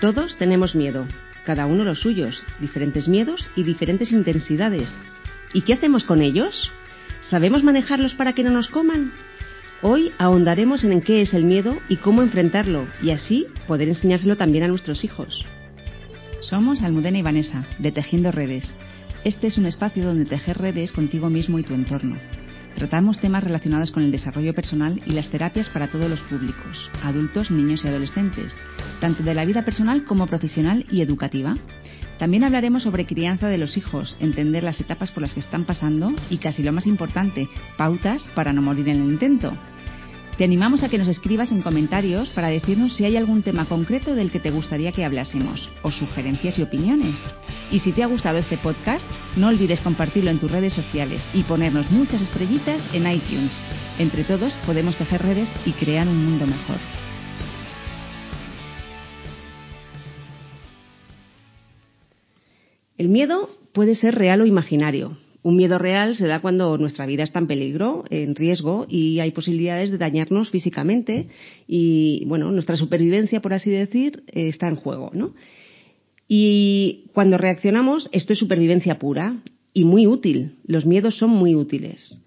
Todos tenemos miedo, cada uno los suyos, diferentes miedos y diferentes intensidades. ¿Y qué hacemos con ellos? ¿Sabemos manejarlos para que no nos coman? Hoy ahondaremos en qué es el miedo y cómo enfrentarlo, y así poder enseñárselo también a nuestros hijos. Somos Almudena y Vanessa, de Tejiendo Redes. Este es un espacio donde tejer redes contigo mismo y tu entorno. Tratamos temas relacionados con el desarrollo personal y las terapias para todos los públicos, adultos, niños y adolescentes, tanto de la vida personal como profesional y educativa. También hablaremos sobre crianza de los hijos, entender las etapas por las que están pasando y, casi lo más importante, pautas para no morir en el intento. Te animamos a que nos escribas en comentarios para decirnos si hay algún tema concreto del que te gustaría que hablásemos, o sugerencias y opiniones. Y si te ha gustado este podcast, no olvides compartirlo en tus redes sociales y ponernos muchas estrellitas en iTunes. Entre todos podemos tejer redes y crear un mundo mejor. El miedo puede ser real o imaginario. Un miedo real se da cuando nuestra vida está en peligro, en riesgo y hay posibilidades de dañarnos físicamente y, bueno, nuestra supervivencia, por así decir, está en juego, ¿no? Y cuando reaccionamos, esto es supervivencia pura y muy útil. Los miedos son muy útiles.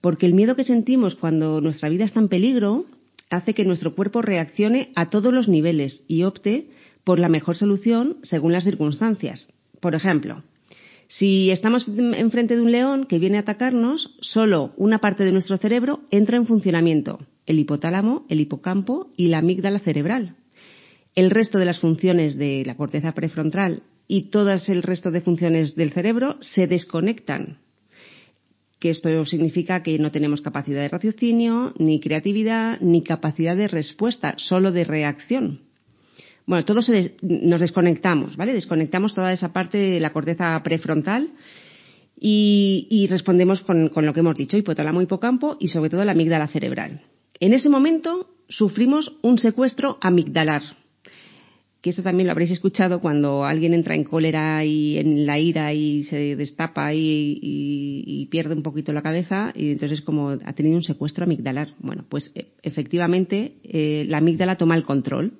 Porque el miedo que sentimos cuando nuestra vida está en peligro hace que nuestro cuerpo reaccione a todos los niveles y opte por la mejor solución según las circunstancias. Por ejemplo, si estamos enfrente de un león que viene a atacarnos, solo una parte de nuestro cerebro entra en funcionamiento, el hipotálamo, el hipocampo y la amígdala cerebral. El resto de las funciones de la corteza prefrontal y todas el resto de funciones del cerebro se desconectan. Que esto significa que no tenemos capacidad de raciocinio, ni creatividad, ni capacidad de respuesta, solo de reacción. Bueno, todos nos desconectamos, ¿vale? Desconectamos toda esa parte de la corteza prefrontal y, respondemos con, lo que hemos dicho, hipotálamo, hipocampo y sobre todo la amígdala cerebral. En ese momento sufrimos un secuestro amigdalar, que eso también lo habréis escuchado cuando alguien entra en cólera y en la ira y se destapa y, pierde un poquito la cabeza y entonces como ha tenido un secuestro amigdalar. Bueno, pues e, efectivamente eh, la amígdala toma el control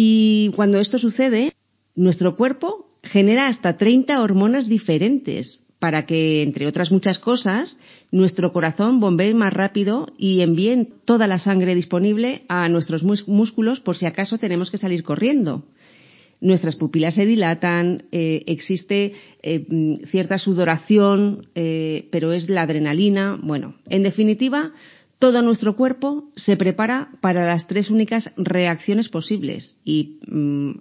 y cuando esto sucede, nuestro cuerpo genera hasta 30 hormonas diferentes para que, entre otras muchas cosas, nuestro corazón bombee más rápido y envíe toda la sangre disponible a nuestros músculos por si acaso tenemos que salir corriendo. Nuestras pupilas se dilatan, eh, existe eh, cierta sudoración, eh, pero es la adrenalina. Bueno, en definitiva, todo nuestro cuerpo se prepara para las tres únicas reacciones posibles. Y mm,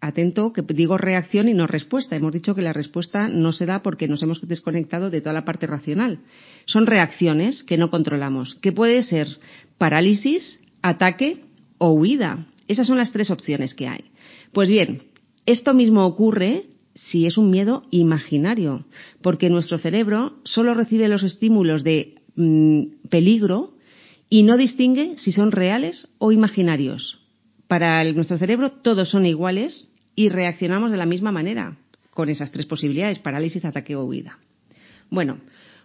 atento que digo reacción y no respuesta. Hemos dicho que la respuesta no se da porque nos hemos desconectado de toda la parte racional. Son reacciones que no controlamos, que puede ser parálisis, ataque o huida. Esas son las tres opciones que hay. Pues bien, esto mismo ocurre si es un miedo imaginario, porque nuestro cerebro solo recibe los estímulos de mm, peligro y no distingue si son reales o imaginarios. Para nuestro cerebro todos son iguales y reaccionamos de la misma manera, con esas tres posibilidades, parálisis, ataque o huida. Bueno,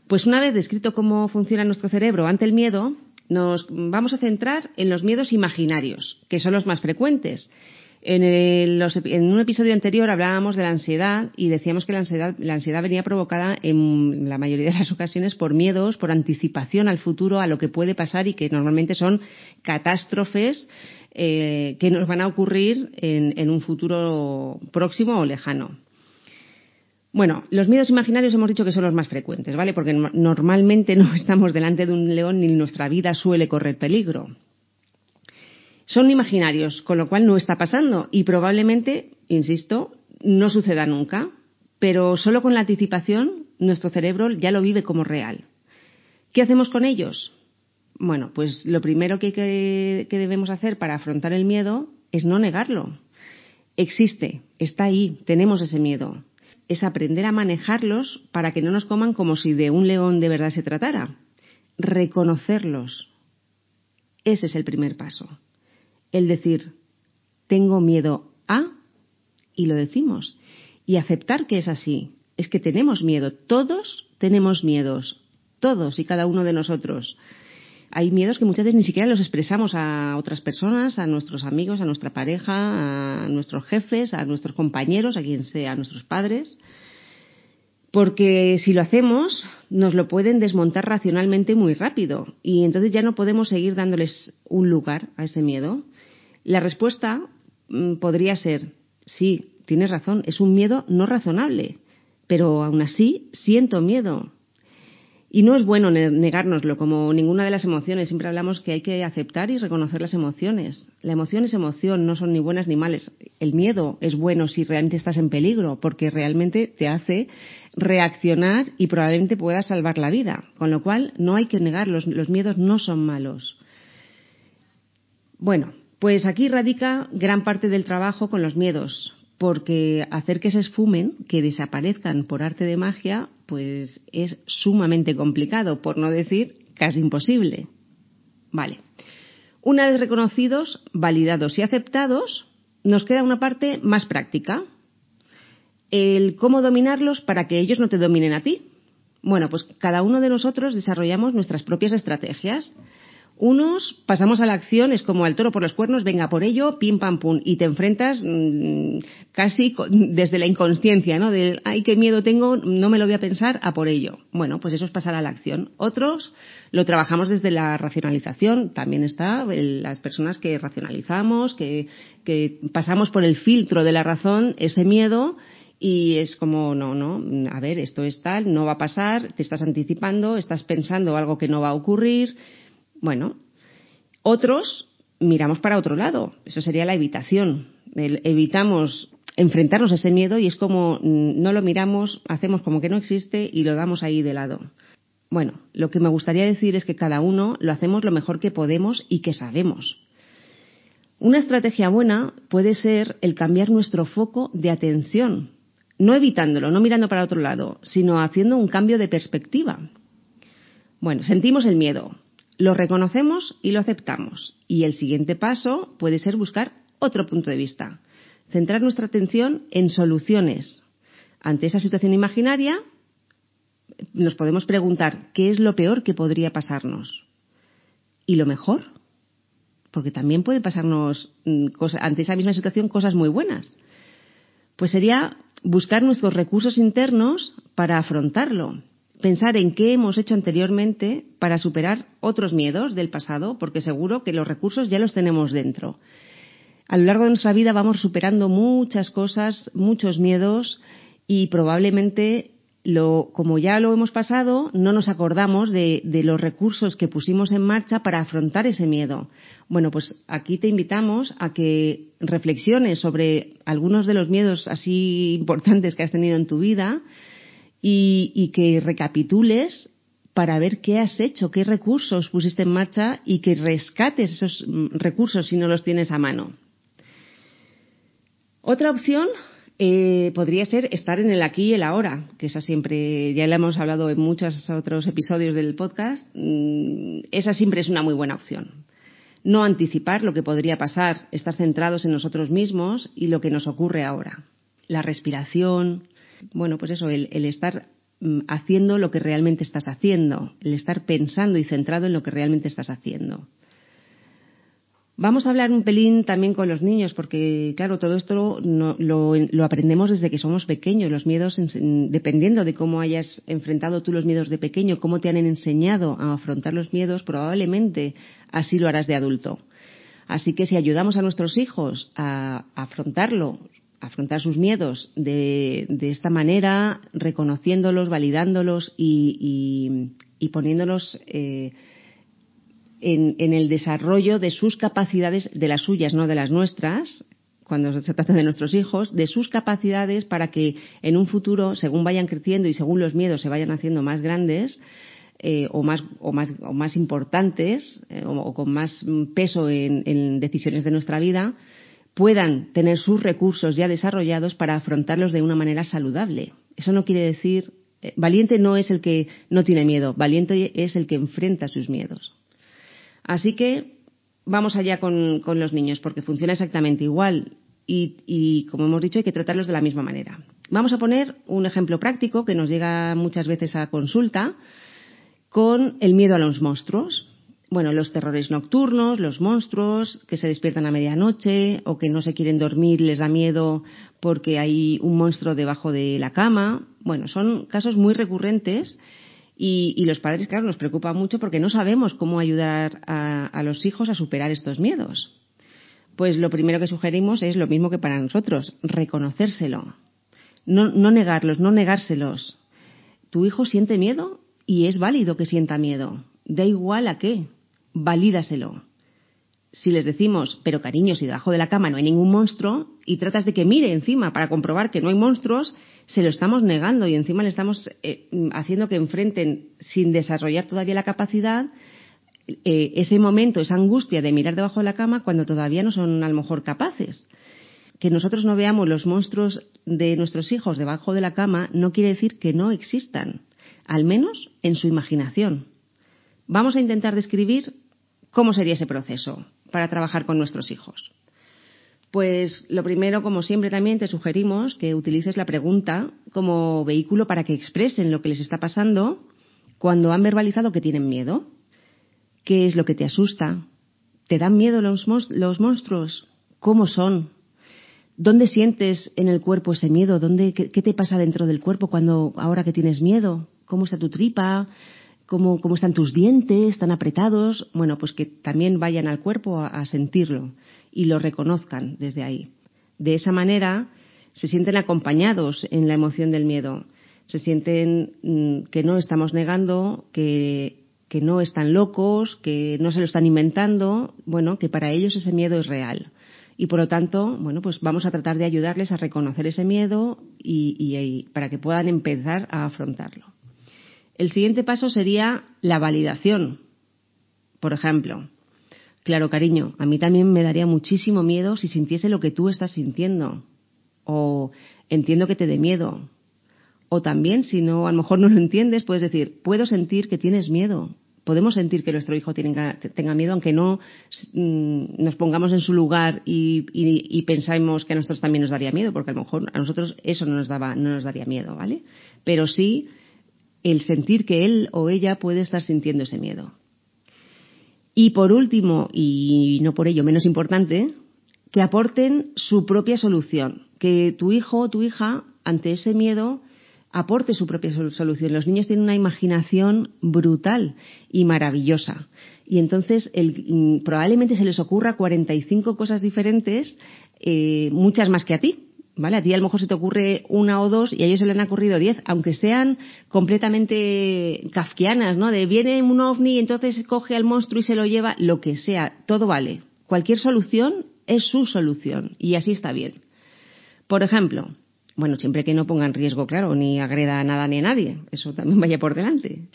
pues una vez descrito cómo funciona nuestro cerebro ante el miedo, nos vamos a centrar en los miedos imaginarios, que son los más frecuentes en, un episodio anterior hablábamos de la ansiedad y decíamos que la ansiedad, la ansiedad venía provocada en la mayoría de las ocasiones por miedos, por anticipación al futuro, a lo que puede pasar y que normalmente son catástrofes eh, que nos van a ocurrir en, en un futuro próximo o lejano. Bueno, los miedos imaginarios hemos dicho que son los más frecuentes, ¿vale? Porque normalmente no estamos delante de un león ni nuestra vida suele correr peligro. Son imaginarios, con lo cual no está pasando y probablemente, insisto, no suceda nunca, pero solo con la anticipación nuestro cerebro ya lo vive como real. ¿Qué hacemos con ellos? Bueno, pues lo primero que, debemos hacer para afrontar el miedo es no negarlo. Existe, está ahí, tenemos ese miedo. Es aprender a manejarlos para que no nos coman como si de un león de verdad se tratara. Reconocerlos. Ese es el primer paso el decir, tengo miedo a, y lo decimos, y aceptar que es así. Es que tenemos miedo, todos tenemos miedos, todos y cada uno de nosotros. hay miedos que muchas veces ni siquiera los expresamos a otras personas, a nuestros amigos, a nuestra pareja, a nuestros jefes, a nuestros compañeros, a quien sea, a nuestros padres. Porque si lo hacemos, nos lo pueden desmontar racionalmente muy rápido y entonces ya no podemos seguir dándoles un lugar a ese miedo. La respuesta mm, podría ser, sí, tienes razón, es un miedo no razonable, pero aún así siento miedo. Y no es bueno negárnoslo, como ninguna de las emociones. Siempre hablamos que hay que aceptar y reconocer las emociones. La emoción es emoción, no son ni buenas ni malas. El miedo es bueno si realmente estás en peligro, porque realmente te hace reaccionar y probablemente pueda salvar la vida. Con lo cual, no hay que negar, los, los miedos no son malos. Bueno, pues aquí radica gran parte del trabajo con los miedos, porque hacer que se esfumen, que desaparezcan por arte de magia, pues es sumamente complicado, por no decir casi imposible. Vale. Una vez reconocidos, validados y aceptados, nos queda una parte más práctica, el cómo dominarlos para que ellos no te dominen a ti. Bueno, pues cada uno de nosotros desarrollamos nuestras propias estrategias. Unos pasamos a la acción, es como al toro por los cuernos, venga por ello, pim pam pum, y te enfrentas mmm, casi desde la inconsciencia, ¿no? Del, ay, qué miedo tengo, no me lo voy a pensar, a por ello. Bueno, pues eso es pasar a la acción. Otros lo trabajamos desde la racionalización. También está las personas que racionalizamos, que, que pasamos por el filtro de la razón ese miedo y es como, no, no, a ver, esto es tal, no va a pasar, te estás anticipando, estás pensando algo que no va a ocurrir bueno, otros miramos para otro lado. Eso sería la evitación. El, evitamos enfrentarnos a ese miedo y es como mm, no lo miramos, hacemos como que no existe y lo damos ahí de lado. Bueno, lo que me gustaría decir es que cada uno lo hacemos lo mejor que podemos y que sabemos. Una estrategia buena puede ser el cambiar nuestro foco de atención, no evitándolo, no mirando para otro lado, sino haciendo un cambio de perspectiva. Bueno, sentimos el miedo, lo reconocemos y lo aceptamos. Y el siguiente paso puede ser buscar otro punto de vista. Centrar nuestra atención en soluciones. Ante esa situación imaginaria, nos podemos preguntar qué es lo peor que podría pasarnos. ¿Y lo mejor? Porque también puede pasarnos mm, ante esa misma situación cosas muy buenas. Pues sería buscar nuestros recursos internos para afrontarlo pensar en qué hemos hecho anteriormente para superar otros miedos del pasado, porque seguro que los recursos ya los tenemos dentro. A lo largo de nuestra vida vamos superando muchas cosas, muchos miedos y probablemente lo, como ya lo hemos pasado, no nos acordamos de, de, los recursos que pusimos en marcha para afrontar ese miedo. Bueno, pues aquí te invitamos a que reflexiones sobre algunos de los miedos así importantes que has tenido en tu vida, y, que recapitules para ver qué has hecho, qué recursos pusiste en marcha y que rescates esos mm, recursos si no los tienes a mano. Otra opción eh, podría ser estar en el aquí y el ahora, que esa siempre, ya la hemos hablado en muchos otros episodios del podcast, mm, esa siempre es una muy buena opción. No anticipar lo que podría pasar, estar centrados en nosotros mismos y lo que nos ocurre ahora. La respiración, bueno, pues eso, el, el estar mm, haciendo lo que realmente estás haciendo, el estar pensando y centrado en lo que realmente estás haciendo. Vamos a hablar un pelín también con los niños, porque, claro, todo esto no, lo, lo, aprendemos desde que somos pequeños. Los miedos, dependiendo de cómo hayas enfrentado tú los miedos de pequeño, cómo te han enseñado a afrontar los miedos, probablemente así lo harás de adulto. Así que si ayudamos a nuestros hijos a afrontarlo afrontar sus miedos de, de esta manera, reconociéndolos, validándolos y, y, poniéndolos eh, en, en, el desarrollo de sus capacidades, de las suyas, no de las nuestras, cuando se trata de nuestros hijos, de sus capacidades para que en un futuro, según vayan creciendo y según los miedos se vayan haciendo más grandes, eh, o, más, o, más, o más importantes eh, o, o, con más peso en decisiones de nuestra vida, puedan tener sus recursos ya desarrollados para afrontarlos de una manera saludable. Eso no quiere decir, eh, valiente no es el que no tiene miedo, valiente es el que enfrenta sus miedos. Así que vamos allá con, los niños, porque funciona exactamente igual y, y, como hemos dicho, hay que tratarlos de la misma manera. Vamos a poner un ejemplo práctico que nos llega muchas veces a consulta con el miedo a los monstruos. Bueno, los terrores nocturnos, los monstruos que se despiertan a medianoche o que no se quieren dormir les da miedo porque hay un monstruo debajo de la cama. Bueno, son casos muy recurrentes y, los padres, claro, nos preocupa mucho porque no sabemos cómo ayudar a, a los hijos a superar estos miedos. Pues lo primero que sugerimos es lo mismo que para nosotros, reconocérselo. No, no negarlos, no negárselos. Tu hijo siente miedo y es válido que sienta miedo. Da igual a qué valídaselo. Si les decimos, pero cariño, si debajo de la cama no hay ningún monstruo, y tratas de que mire encima para comprobar que no hay monstruos, se lo estamos negando y encima le estamos eh, haciendo que enfrenten, sin desarrollar todavía la capacidad, eh, ese momento, esa angustia de mirar debajo de la cama cuando todavía no son a lo mejor capaces. Que nosotros no veamos los monstruos de nuestros hijos debajo de la cama no quiere decir que no existan, al menos en su imaginación. Vamos a intentar describir cómo sería ese proceso para trabajar con nuestros hijos. Pues lo primero, como siempre también te sugerimos que utilices la pregunta como vehículo para que expresen lo que les está pasando cuando han verbalizado que tienen miedo. ¿Qué es lo que te asusta? ¿Te dan miedo los, monstruos? ¿Cómo son? ¿Dónde sientes en el cuerpo ese miedo? ¿Dónde, qué, qué, te pasa dentro del cuerpo cuando ahora que tienes miedo? ¿Cómo está tu tripa? Cómo, cómo están tus dientes, están apretados, bueno, pues que también vayan al cuerpo a, sentirlo y lo reconozcan desde ahí. De esa manera se sienten acompañados en la emoción del miedo, se sienten mmm, que no estamos negando, que, que no están locos, que no se lo están inventando, bueno, que para ellos ese miedo es real. Y por lo tanto, bueno, pues vamos a tratar de ayudarles a reconocer ese miedo y para que puedan empezar a afrontarlo. El siguiente paso sería la validación. Por ejemplo, claro, cariño, a mí también me daría muchísimo miedo si sintiese lo que tú estás sintiendo. O entiendo que te dé miedo. O también, si no, a lo mejor no lo entiendes, puedes decir, puedo sentir que tienes miedo. Podemos sentir que nuestro hijo tenga, miedo, aunque no mmm, nos pongamos en su lugar y, y, y, pensamos que a nosotros también nos daría miedo, porque a lo mejor a nosotros eso no nos, daba, no nos daría miedo, ¿vale? Pero sí el sentir que él o ella puede estar sintiendo ese miedo. Y por último, y no por ello menos importante, que aporten su propia solución, que tu hijo o tu hija ante ese miedo aporte su propia solución. Los niños tienen una imaginación brutal y maravillosa. Y entonces el, probablemente se les ocurra 45 cosas diferentes, eh, muchas más que a ti, ¿vale? A ti a lo mejor se te ocurre una o dos y a ellos se le han ocurrido diez, aunque sean completamente kafkianas, ¿no? De viene un ovni y entonces coge al monstruo y se lo lleva, lo que sea, todo vale. Cualquier solución es su solución y así está bien. Por ejemplo, bueno, siempre que no ponga en riesgo, claro, ni agreda a nada ni a nadie, eso también vaya por delante.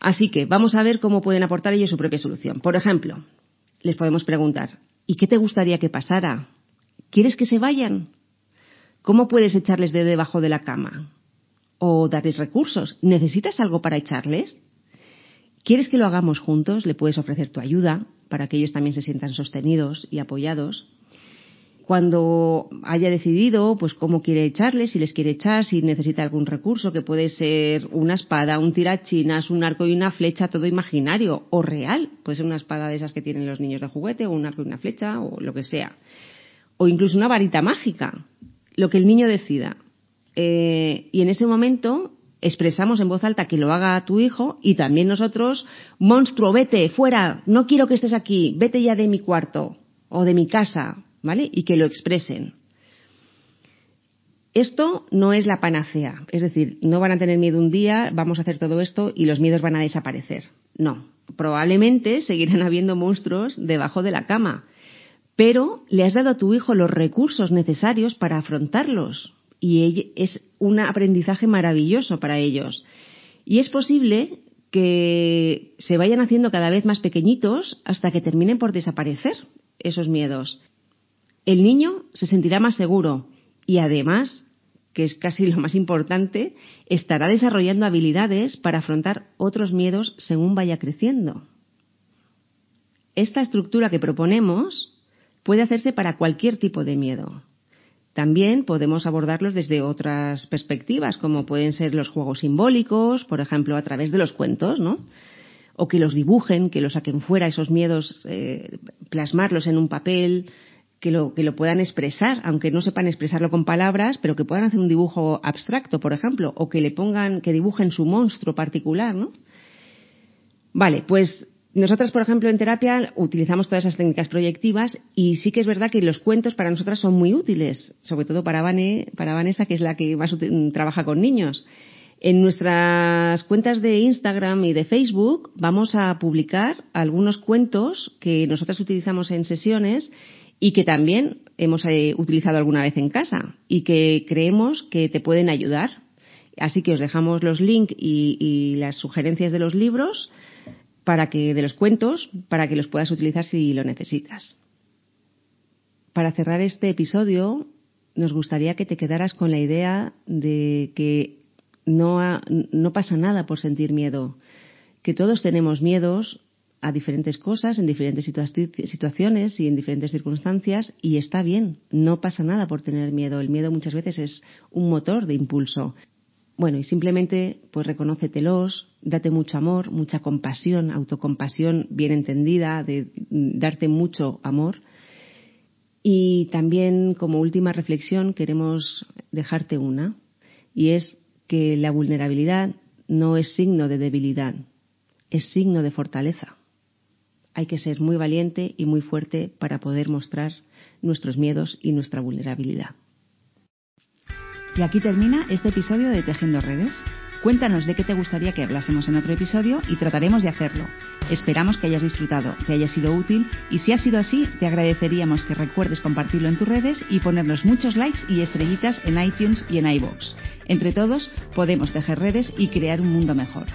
Así que vamos a ver cómo pueden aportar ellos su propia solución. Por ejemplo, les podemos preguntar, ¿y qué te gustaría que pasara? ¿Quieres que se vayan? ¿Cómo puedes echarles de debajo de la cama? ¿O darles recursos? ¿Necesitas algo para echarles? ¿Quieres que lo hagamos juntos? Le puedes ofrecer tu ayuda para que ellos también se sientan sostenidos y apoyados. Cuando haya decidido, pues cómo quiere echarles, si les quiere echar, si necesita algún recurso, que puede ser una espada, un tirachinas, un arco y una flecha, todo imaginario o real. Puede ser una espada de esas que tienen los niños de juguete, o un arco y una flecha, o lo que sea. O incluso una varita mágica, lo que el niño decida. Eh, y en ese momento expresamos en voz alta que lo haga tu hijo y también nosotros, monstruo, vete, fuera, no quiero que estés aquí, vete ya de mi cuarto o de mi casa, ¿vale? Y que lo expresen. Esto no es la panacea, es decir, no van a tener miedo un día, vamos a hacer todo esto y los miedos van a desaparecer. No, probablemente seguirán habiendo monstruos debajo de la cama, pero le has dado a tu hijo los recursos necesarios para afrontarlos y es un aprendizaje maravilloso para ellos. Y es posible que se vayan haciendo cada vez más pequeñitos hasta que terminen por desaparecer esos miedos. El niño se sentirá más seguro y además, que es casi lo más importante, estará desarrollando habilidades para afrontar otros miedos según vaya creciendo. Esta estructura que proponemos puede hacerse para cualquier tipo de miedo. También podemos abordarlos desde otras perspectivas, como pueden ser los juegos simbólicos, por ejemplo, a través de los cuentos, ¿no? o que los dibujen, que los saquen fuera, esos miedos, eh, plasmarlos en un papel, que lo, que lo puedan expresar, aunque no sepan expresarlo con palabras, pero que puedan hacer un dibujo abstracto, por ejemplo, o que le pongan, que dibujen su monstruo particular, ¿no? Vale, pues nosotras, por ejemplo, en terapia utilizamos todas esas técnicas proyectivas y sí que es verdad que los cuentos para nosotras son muy útiles, sobre todo para, para Vanessa, que es la que más trabaja con niños. En nuestras cuentas de Instagram y de Facebook vamos a publicar algunos cuentos que nosotras utilizamos en sesiones y que también hemos eh, utilizado alguna vez en casa y que creemos que te pueden ayudar. Así que os dejamos los links y, y las sugerencias de los libros para que de los cuentos para que los puedas utilizar si lo necesitas. Para cerrar este episodio, nos gustaría que te quedaras con la idea de que no, no pasa nada por sentir miedo, que todos tenemos miedos a diferentes cosas, en diferentes situaciones y en diferentes circunstancias, y está bien, no pasa nada por tener miedo. El miedo muchas veces es un motor de impulso. Bueno, y simplemente, pues reconócetelos, date mucho amor, mucha compasión, autocompasión bien entendida, de darte mucho amor. Y también, como última reflexión, queremos dejarte una, y es que la vulnerabilidad no es signo de debilidad, es signo de fortaleza hay que ser muy valiente y muy fuerte para poder mostrar nuestros miedos y nuestra vulnerabilidad. Y aquí termina este episodio de Tejiendo Redes. Cuéntanos de qué te gustaría que hablásemos en otro episodio y trataremos de hacerlo. Esperamos que hayas disfrutado, que haya sido útil y si ha sido así, te agradeceríamos que recuerdes compartirlo en tus redes y ponernos muchos likes y estrellitas en iTunes y en iBox. Entre todos podemos tejer redes y crear un mundo mejor.